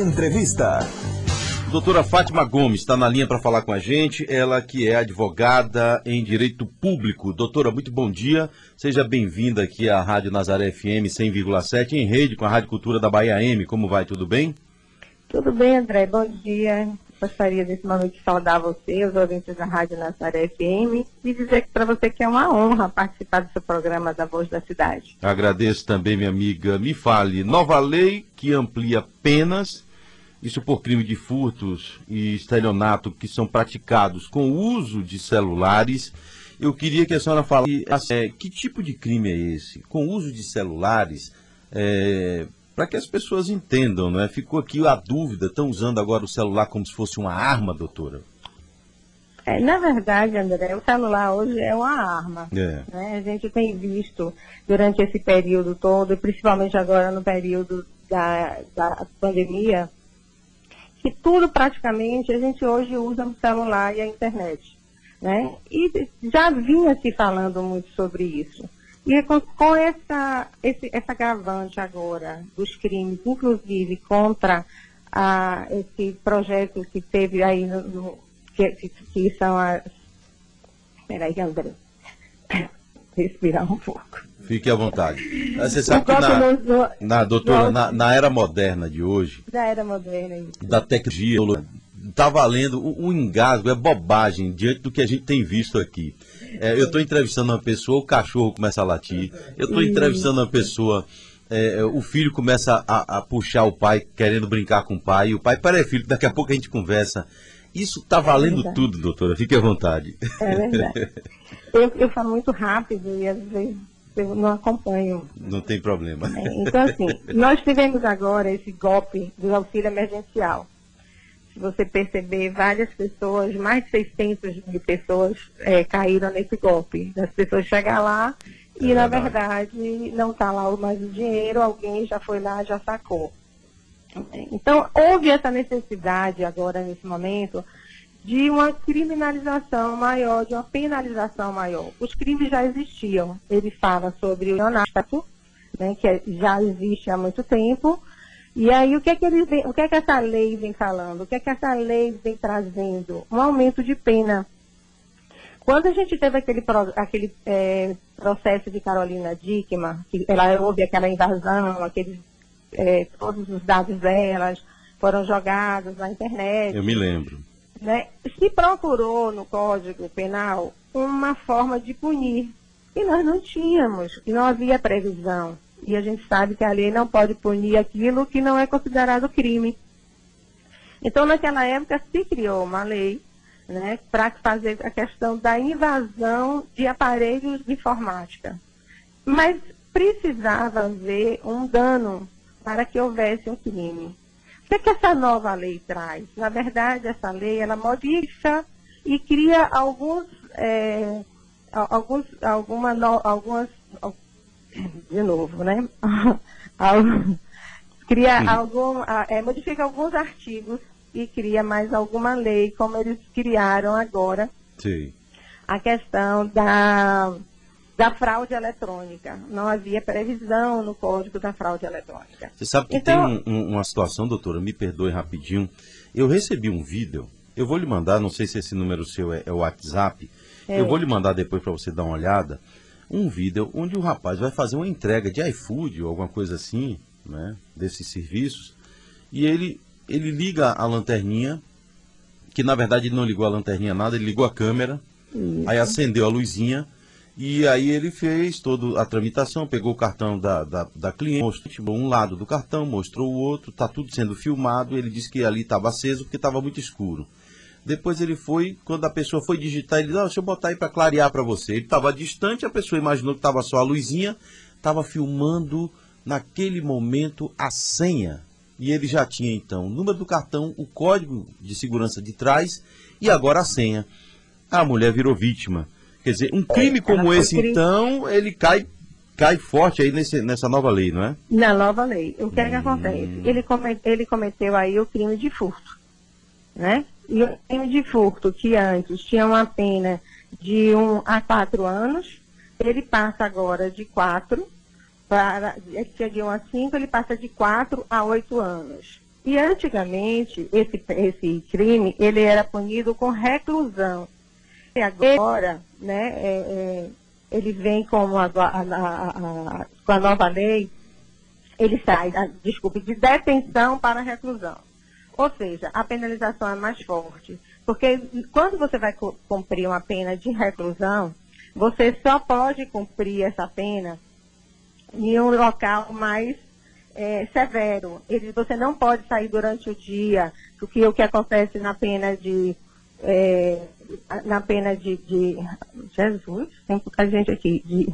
Entrevista. Doutora Fátima Gomes está na linha para falar com a gente, ela que é advogada em direito público. Doutora, muito bom dia. Seja bem-vinda aqui à Rádio Nazaré FM 100,7 em rede com a Rádio Cultura da Bahia M. Como vai? Tudo bem? Tudo bem, André. Bom dia. Gostaria desse momento de saudar você, os ouvintes da Rádio Nazaré FM, e dizer para você que é uma honra participar do seu programa da Voz da Cidade. Agradeço também, minha amiga. Me fale, nova lei que amplia penas isso por crime de furtos e estelionato que são praticados com o uso de celulares. Eu queria que a senhora falasse é, que tipo de crime é esse? Com o uso de celulares, é, para que as pessoas entendam, não é? Ficou aqui a dúvida, estão usando agora o celular como se fosse uma arma, doutora? É, na verdade, André, o celular hoje é uma arma. É. Né? A gente tem visto durante esse período todo, principalmente agora no período da, da pandemia, que tudo praticamente a gente hoje usa no celular e a internet. Né? E já vinha se falando muito sobre isso. E com, com essa, esse, essa agravante agora dos crimes, inclusive contra a, esse projeto que teve aí, no, no que, que, são as. Peraí, André. Respirar um pouco. Fique à vontade. Você sabe que na, na doutora, na, na, era moderna de hoje, da era moderna, isso. da tecnologia, está valendo o, o, engasgo, é bobagem diante do que a gente tem visto aqui. É, eu estou entrevistando uma pessoa, o cachorro começa a latir. Eu estou entrevistando uma pessoa, é, o filho começa a, a, puxar o pai, querendo brincar com o pai. E o pai, peraí, filho, daqui a pouco a gente conversa. Isso está valendo é tudo, doutora. Fique à vontade. É verdade. eu, eu falo muito rápido e às vezes eu não acompanho. Não tem problema. É, então, assim, nós tivemos agora esse golpe do auxílio emergencial. Se você perceber, várias pessoas, mais de 600 mil pessoas é, caíram nesse golpe. As pessoas chegam lá e, é na verdade, não está lá mais o dinheiro, alguém já foi lá, já sacou. Então, houve essa necessidade agora, nesse momento, de uma criminalização maior, de uma penalização maior. Os crimes já existiam. Ele fala sobre o neonato, né, que é, já existe há muito tempo. E aí, o que, é que ele vem, o que é que essa lei vem falando? O que é que essa lei vem trazendo? Um aumento de pena. Quando a gente teve aquele, aquele é, processo de Carolina Dickman, que ela houve aquela invasão, aqueles, é, todos os dados delas foram jogados na internet. Eu me lembro. Né? Se procurou no Código Penal uma forma de punir, e nós não tínhamos, e não havia previsão. E a gente sabe que a lei não pode punir aquilo que não é considerado crime. Então, naquela época, se criou uma lei né, para fazer a questão da invasão de aparelhos de informática. Mas precisava haver um dano para que houvesse um crime que, que essa nova lei traz? Na verdade, essa lei ela modifica e cria alguns, é, alguns alguma, no, algumas, de novo, né? cria algum, é, modifica alguns artigos e cria mais alguma lei, como eles criaram agora. Sim. A questão da da fraude eletrônica. Não havia previsão no código da fraude eletrônica. Você sabe que então, tem um, uma situação, doutora, me perdoe rapidinho. Eu recebi um vídeo, eu vou lhe mandar, não sei se esse número seu é, é o WhatsApp, é. eu vou lhe mandar depois para você dar uma olhada, um vídeo onde o rapaz vai fazer uma entrega de iFood ou alguma coisa assim, né, desses serviços, e ele, ele liga a lanterninha, que na verdade ele não ligou a lanterninha nada, ele ligou a câmera, Isso. aí acendeu a luzinha, e aí ele fez toda a tramitação, pegou o cartão da, da, da cliente, mostrou um lado do cartão, mostrou o outro, está tudo sendo filmado, ele disse que ali estava aceso porque estava muito escuro. Depois ele foi, quando a pessoa foi digitar, ele disse, ah, deixa eu botar aí para clarear para você. Ele estava distante, a pessoa imaginou que estava só a luzinha, estava filmando naquele momento a senha. E ele já tinha então o número do cartão, o código de segurança de trás e agora a senha. A mulher virou vítima. Quer dizer, um crime é, como esse, crime... então, ele cai, cai forte aí nesse, nessa nova lei, não é? Na nova lei. O que hum... é que hum. acontece? Ele, ele cometeu aí o crime de furto, né? E o crime de furto, que antes tinha uma pena de 1 um a 4 anos, ele passa agora de 4 para. Tinha de 1 um a 5, ele passa de 4 a 8 anos. E antigamente, esse, esse crime, ele era punido com reclusão. E agora, né, é, é, ele vem com a, a, a, com a nova lei, ele sai, desculpe, de detenção para reclusão. Ou seja, a penalização é mais forte. Porque quando você vai cumprir uma pena de reclusão, você só pode cumprir essa pena em um local mais é, severo. Ele, você não pode sair durante o dia, porque o que acontece na pena de. É, na pena de, de, Jesus, tem pouca gente aqui, de,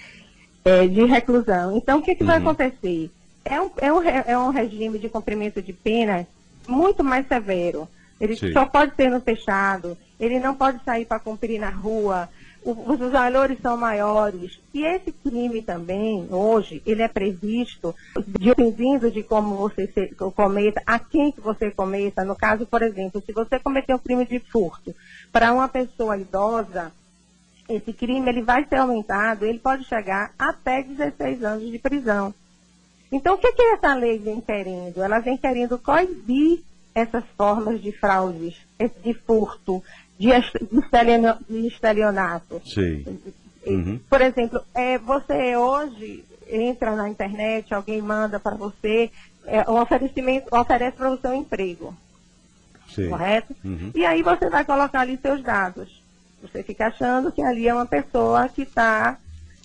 é, de reclusão. Então, o que, que uhum. vai acontecer? É um, é, um, é um regime de cumprimento de pena muito mais severo. Ele Sim. só pode ser no fechado, ele não pode sair para cumprir na rua, os valores são maiores. E esse crime também, hoje, ele é previsto, dependendo de como você se, cometa, a quem que você cometa. No caso, por exemplo, se você cometer um crime de furto para uma pessoa idosa, esse crime ele vai ser aumentado, ele pode chegar até 16 anos de prisão. Então, o que, que essa lei vem querendo? Ela vem querendo coibir essas formas de fraudes, de furto, de estelionato. Sim. Uhum. Por exemplo, é, você hoje entra na internet, alguém manda para você é, um oferecimento, oferece para você um emprego. Sim. Correto? Uhum. E aí você vai colocar ali seus dados. Você fica achando que ali é uma pessoa que está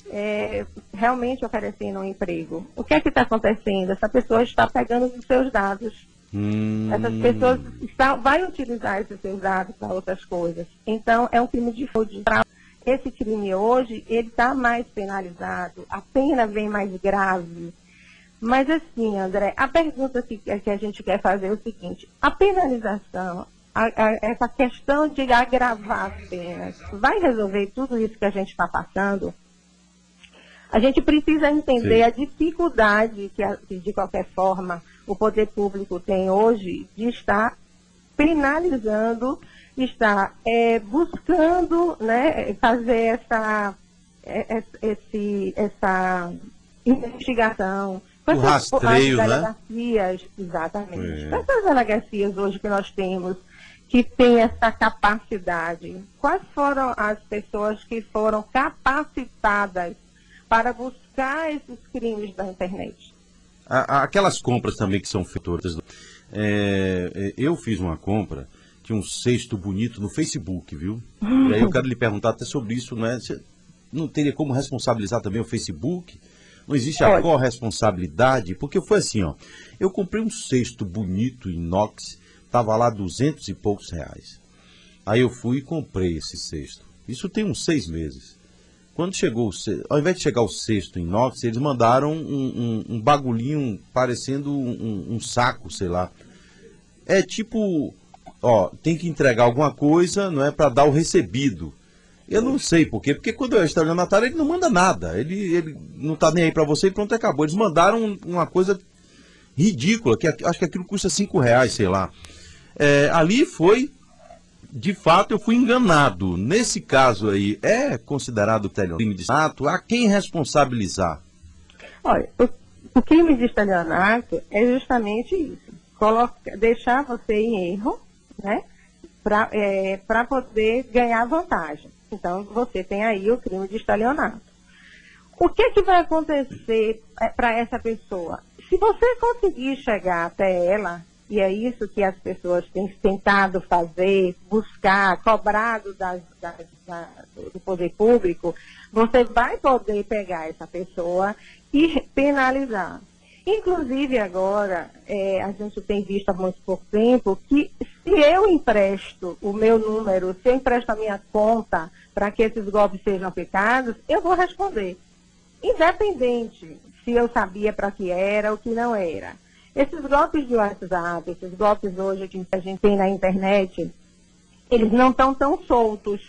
é, realmente oferecendo um emprego. O que é que está acontecendo? Essa pessoa está pegando os seus dados Hum. Essas pessoas está, vai utilizar esses seus dados para outras coisas. Então, é um crime de fraude. Esse crime hoje, ele está mais penalizado, a pena vem mais grave. Mas assim, André, a pergunta que, que a gente quer fazer é o seguinte, a penalização, a, a, essa questão de agravar as penas, vai resolver tudo isso que a gente está passando? A gente precisa entender Sim. a dificuldade que, de qualquer forma, o poder público tem hoje de estar penalizando, estar é, buscando né, fazer essa, é, esse, essa investigação. O rastreio, as né? delegacias, né? Exatamente. É. Quantas delegacias hoje que nós temos que têm essa capacidade? Quais foram as pessoas que foram capacitadas para buscar esses crimes da internet? aquelas compras também que são feitas. É, é, eu fiz uma compra de um cesto bonito no Facebook, viu? E aí eu quero lhe perguntar até sobre isso, né? Você não teria como responsabilizar também o Facebook? Não existe a corresponsabilidade? Porque foi assim, ó. Eu comprei um cesto bonito inox, tava lá duzentos e poucos reais. Aí eu fui e comprei esse cesto. Isso tem uns seis meses. Quando chegou, ao invés de chegar o sexto inox, eles mandaram um, um, um bagulhinho parecendo um, um, saco, sei lá. É tipo, ó, tem que entregar alguma coisa, não é, para dar o recebido. Eu não sei por quê, porque quando é estelionatário ele não manda nada, ele, ele não tá nem aí para você e pronto, acabou. Eles mandaram uma coisa ridícula, que acho que aquilo custa cinco reais, sei lá. É, ali foi de fato eu fui enganado. Nesse caso aí, é considerado crime de estelionato? A quem responsabilizar? Olha, o, o crime de estelionato é justamente isso. Coloca, deixar você em erro, né? Para é, poder ganhar vantagem. Então, você tem aí o crime de estelionato. O que, que vai acontecer é, para essa pessoa? Se você conseguir chegar até ela e é isso que as pessoas têm tentado fazer, buscar, cobrado das, das, da, do poder público, você vai poder pegar essa pessoa e penalizar. Inclusive agora, é, a gente tem visto há muito pouco tempo que se eu empresto o meu número, se eu empresto a minha conta para que esses golpes sejam aplicados, eu vou responder. Independente se eu sabia para que era ou que não era. Esses golpes de WhatsApp, esses golpes hoje que a gente tem na internet, eles não estão tão soltos.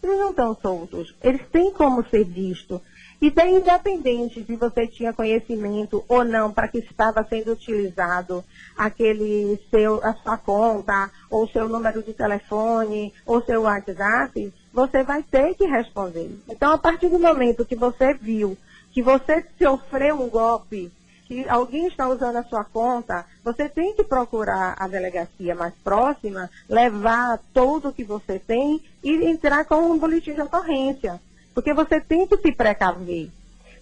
Eles não estão soltos. Eles têm como ser visto. E daí, independente de você tinha conhecimento ou não para que estava sendo utilizado aquele seu, a sua conta, ou seu número de telefone, ou seu WhatsApp, você vai ter que responder. Então, a partir do momento que você viu que você sofreu um golpe que alguém está usando a sua conta, você tem que procurar a delegacia mais próxima, levar tudo que você tem e entrar com um boletim de ocorrência. Porque você tem que se precaver.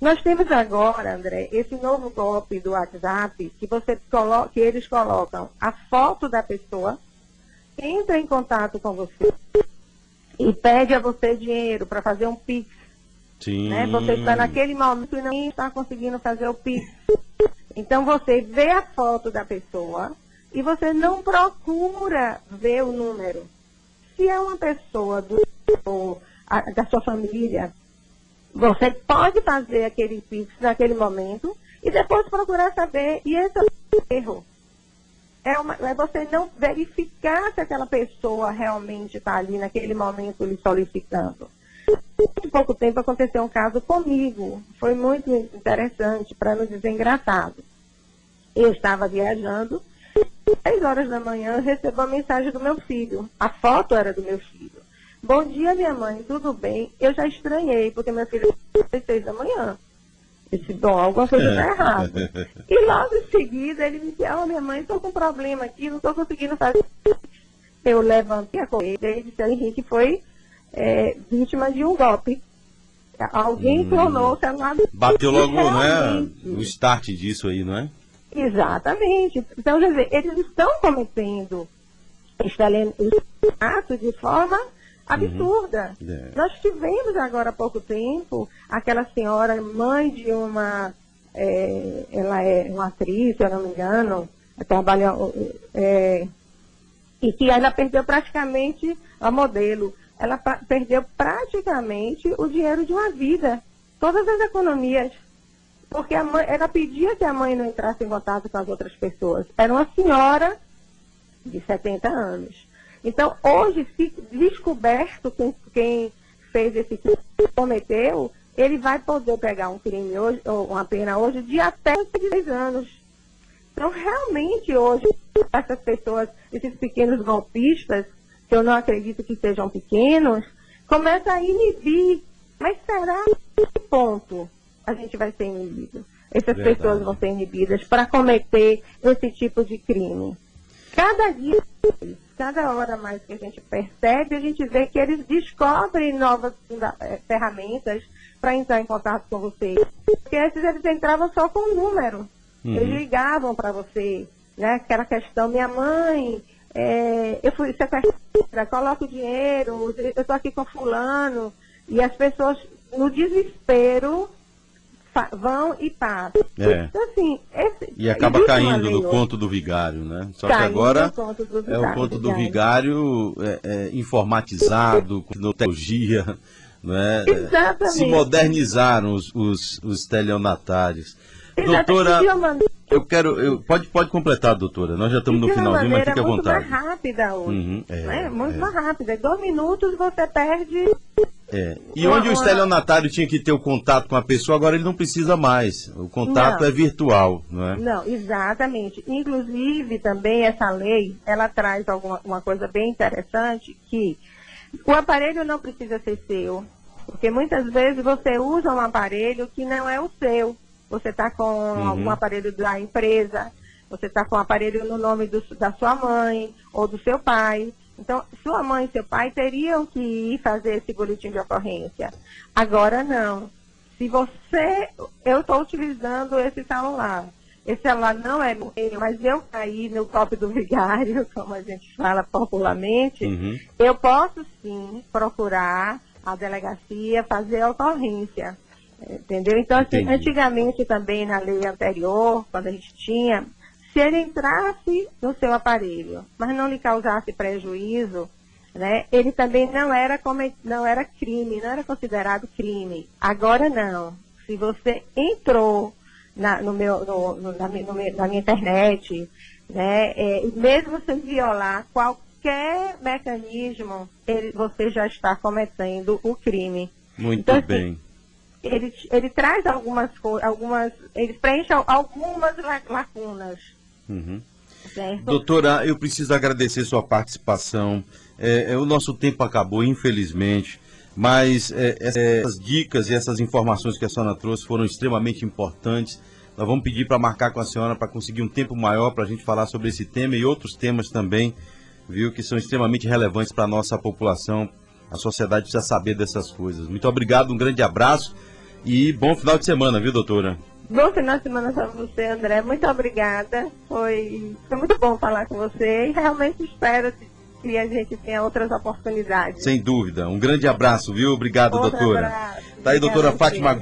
Nós temos agora, André, esse novo golpe do WhatsApp, que, você colo que eles colocam a foto da pessoa, entra em contato com você e pede a você dinheiro para fazer um Pix. Sim. Né? Você está naquele momento e não está conseguindo fazer o Pix. Então você vê a foto da pessoa e você não procura ver o número. Se é uma pessoa do, a, da sua família, você pode fazer aquele Pix naquele momento e depois procurar saber. E esse é o erro. É, uma, é você não verificar se aquela pessoa realmente está ali naquele momento lhe solicitando. Há pouco tempo aconteceu um caso comigo. Foi muito interessante, para não dizer engraçado. Eu estava viajando, 10 horas da manhã, recebo uma mensagem do meu filho. A foto era do meu filho. Bom dia, minha mãe, tudo bem? Eu já estranhei, porque meu filho às 6 da manhã. Disse, bom, alguma coisa está errada. e logo em seguida ele me disse, oh, minha mãe, estou com um problema aqui, não estou conseguindo fazer. Eu levantei a corrida e disse, Henrique foi é, vítima de um golpe. Alguém hum. clonou o celular. Bateu logo, né? O start disso aí, não é? Exatamente. Então, quer dizer, eles estão cometendo este ato de forma absurda. Uhum. É. Nós tivemos agora há pouco tempo aquela senhora, mãe de uma, é, ela é uma atriz, se eu não me engano, trabalha, é, e que ela perdeu praticamente a modelo ela perdeu praticamente o dinheiro de uma vida, todas as economias. Porque a mãe, ela pedia que a mãe não entrasse em contato com as outras pessoas. Era uma senhora de 70 anos. Então, hoje, se descoberto quem, quem fez esse crime, cometeu, ele vai poder pegar um crime hoje, ou uma pena hoje, de até 10 anos. Então, realmente, hoje, essas pessoas, esses pequenos golpistas, que eu não acredito que sejam pequenos, começa a inibir. Mas será que ponto a gente vai ser inibido? Essas Verdade. pessoas vão ser inibidas para cometer esse tipo de crime. Cada dia, cada hora mais que a gente percebe, a gente vê que eles descobrem novas eh, ferramentas para entrar em contato com você. Porque antes eles entravam só com o número. Uhum. Eles ligavam para você, né? Aquela questão, minha mãe, é, eu fui sequestrada, coloco dinheiro, eu estou aqui com fulano, e as pessoas, no desespero, vão e passam. É. Então, assim, esse, e acaba caindo no conto do vigário, né? Só que agora é o conto do vigário é, é, informatizado, com tecnologia, né? Exatamente. Se modernizaram os, os, os. Doutora, eu quero. Eu, pode, pode completar, doutora. Nós já estamos no finalzinho, mas fique à vontade. muito mais rápida hoje. Uhum, é, né? Muito é. mais rápida. Em dois minutos você perde. É. E uma, onde o estelionatário tinha que ter o contato com a pessoa, agora ele não precisa mais. O contato não. é virtual, não é? Não, exatamente. Inclusive, também essa lei, ela traz alguma, uma coisa bem interessante, que o aparelho não precisa ser seu. Porque muitas vezes você usa um aparelho que não é o seu você está com uhum. algum aparelho da empresa, você está com um aparelho no nome do, da sua mãe ou do seu pai. Então, sua mãe e seu pai teriam que ir fazer esse boletim de ocorrência. Agora não. Se você, eu estou utilizando esse celular, esse celular não é meu, mas eu caí no copo do vigário, como a gente fala popularmente, uhum. eu posso sim procurar a delegacia, fazer a ocorrência. Entendeu? Então, assim, antigamente também na lei anterior, quando a gente tinha, se ele entrasse no seu aparelho, mas não lhe causasse prejuízo, né, ele também não era, não era crime, não era considerado crime. Agora não. Se você entrou na, no meu, no, no, na, no, na, minha internet, né, é, mesmo sem violar qualquer mecanismo, ele, você já está cometendo o crime. Muito então, assim, bem. Assim, ele, ele traz algumas algumas, ele preenche algumas lacunas. Uhum. Doutora, eu preciso agradecer sua participação. É, é, o nosso tempo acabou, infelizmente, mas é, essas dicas e essas informações que a senhora trouxe foram extremamente importantes Nós vamos pedir para marcar com a senhora para conseguir um tempo maior para a gente falar sobre esse tema e outros temas também, viu, que são extremamente relevantes para a nossa população. A sociedade precisa saber dessas coisas. Muito obrigado, um grande abraço e bom final de semana, viu, doutora? Bom final de semana para você, André. Muito obrigada. Foi, foi muito bom falar com você e realmente espero que a gente tenha outras oportunidades. Sem dúvida. Um grande abraço, viu? Obrigado, Outro doutora. Abraço. Tá aí, doutora Fátima Gomes.